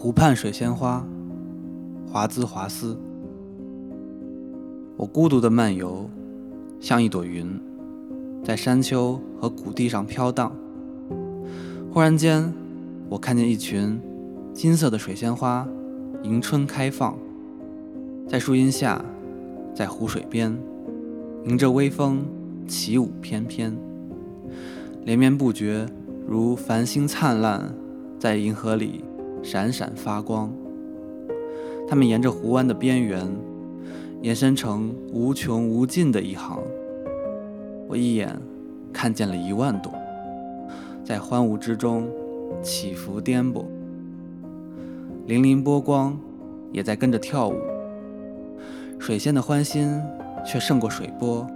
湖畔水仙花，华兹华斯。我孤独的漫游，像一朵云，在山丘和谷地上飘荡。忽然间，我看见一群金色的水仙花迎春开放，在树荫下，在湖水边，迎着微风起舞翩翩，连绵不绝，如繁星灿烂，在银河里闪闪发光。它们沿着湖湾的边缘。延伸成无穷无尽的一行，我一眼看见了一万朵，在欢舞之中起伏颠簸，粼粼波光也在跟着跳舞。水仙的欢心却胜过水波，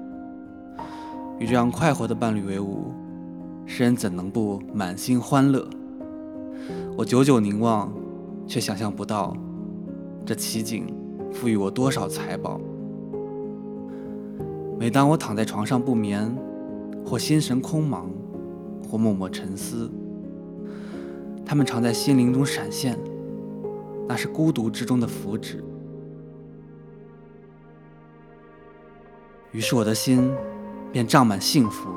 与这样快活的伴侣为伍，诗人怎能不满心欢乐？我久久凝望，却想象不到这奇景。赋予我多少财宝？每当我躺在床上不眠，或心神空茫，或默默沉思，他们常在心灵中闪现，那是孤独之中的福祉。于是我的心便胀满幸福，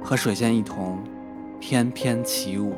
和水仙一同翩翩起舞。